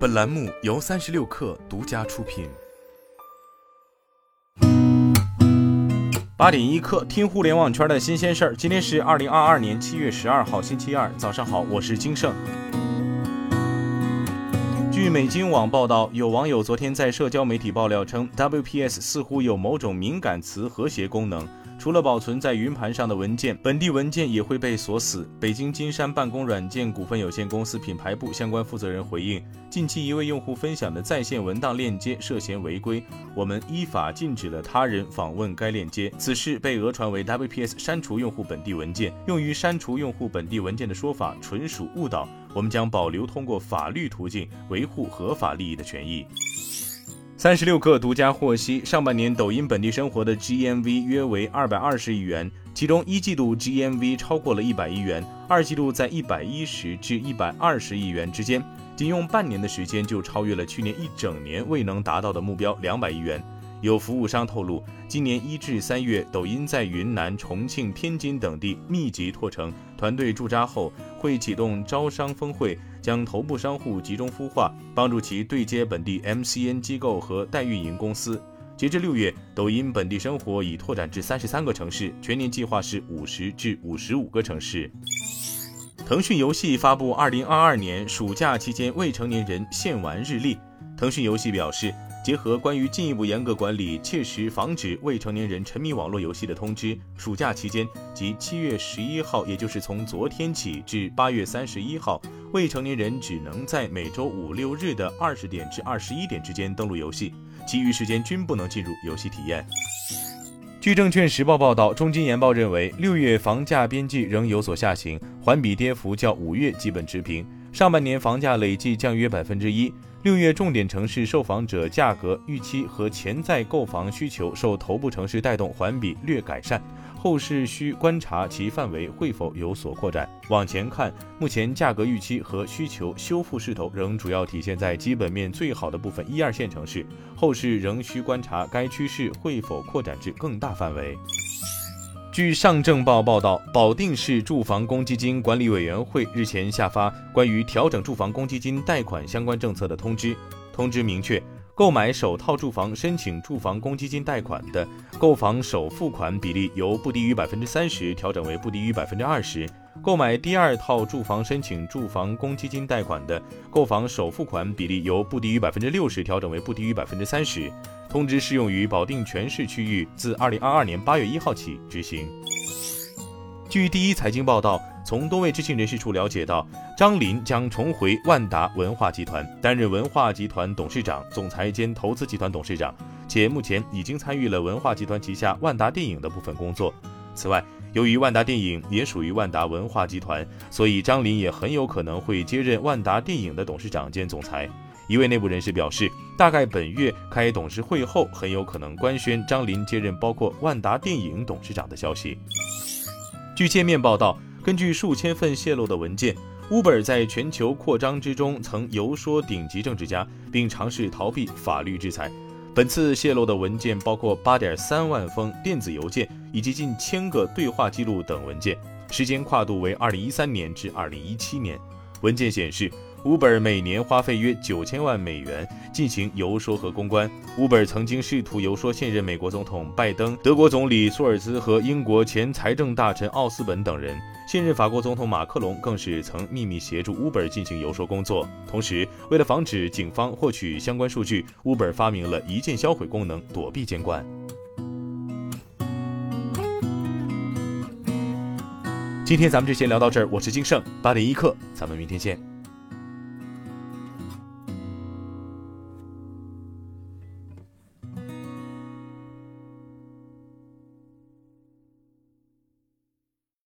本栏目由三十六氪独家出品。八点一刻，听互联网圈的新鲜事儿。今天是二零二二年七月十二号，星期二，早上好，我是金盛。据美金网报道，有网友昨天在社交媒体爆料称，WPS 似乎有某种敏感词和谐功能。除了保存在云盘上的文件，本地文件也会被锁死。北京金山办公软件股份有限公司品牌部相关负责人回应：近期一位用户分享的在线文档链接涉嫌违规，我们依法禁止了他人访问该链接。此事被讹传为 WPS 删除用户本地文件，用于删除用户本地文件的说法纯属误导，我们将保留通过法律途径维护合法利益的权益。三十六氪独家获悉，上半年抖音本地生活的 GMV 约为二百二十亿元，其中一季度 GMV 超过了一百亿元，二季度在一百一十至一百二十亿元之间，仅用半年的时间就超越了去年一整年未能达到的目标两百亿元。有服务商透露，今年一至三月，抖音在云南、重庆、天津等地密集拓城，团队驻扎后会启动招商峰会，将头部商户集中孵化，帮助其对接本地 MCN 机构和代运营公司。截至六月，抖音本地生活已拓展至三十三个城市，全年计划是五十至五十五个城市。腾讯游戏发布二零二二年暑假期间未成年人限玩日历，腾讯游戏表示。结合关于进一步严格管理、切实防止未成年人沉迷网络游戏的通知，暑假期间即七月十一号，也就是从昨天起至八月三十一号，未成年人只能在每周五六日的二十点至二十一点之间登录游戏，其余时间均不能进入游戏体验。据证券时报报道，中金研报认为，六月房价边际仍有所下行，环比跌幅较五月基本持平，上半年房价累计降约百分之一。六月重点城市受访者价格预期和潜在购房需求受头部城市带动，环比略改善，后市需观察其范围会否有所扩展。往前看，目前价格预期和需求修复势头仍主要体现在基本面最好的部分一二线城市，后市仍需观察该趋势会否扩展至更大范围。据上证报报道，保定市住房公积金管理委员会日前下发关于调整住房公积金贷款相关政策的通知。通知明确，购买首套住房申请住房公积金贷款的，购房首付款比例由不低于百分之三十调整为不低于百分之二十；购买第二套住房申请住房公积金贷款的，购房首付款比例由不低于百分之六十调整为不低于百分之三十。通知适用于保定全市区域，自二零二二年八月一号起执行。据第一财经报道，从多位知情人士处了解到，张林将重回万达文化集团，担任文化集团董事长、总裁兼投资集团董事长，且目前已经参与了文化集团旗下万达电影的部分工作。此外，由于万达电影也属于万达文化集团，所以张林也很有可能会接任万达电影的董事长兼总裁。一位内部人士表示，大概本月开董事会后，很有可能官宣张林接任包括万达电影董事长的消息。据界面报道，根据数千份泄露的文件，Uber 在全球扩张之中曾游说顶级政治家，并尝试逃避法律制裁。本次泄露的文件包括八点三万封电子邮件以及近千个对话记录等文件，时间跨度为二零一三年至二零一七年。文件显示。Uber 每年花费约九千万美元进行游说和公关。Uber 曾经试图游说现任美国总统拜登、德国总理舒尔茨和英国前财政大臣奥斯本等人。现任法国总统马克龙更是曾秘密协助 Uber 进行游说工作。同时，为了防止警方获取相关数据，Uber 发明了一键销毁功能，躲避监管。今天咱们就先聊到这儿，我是金盛八点一刻，咱们明天见。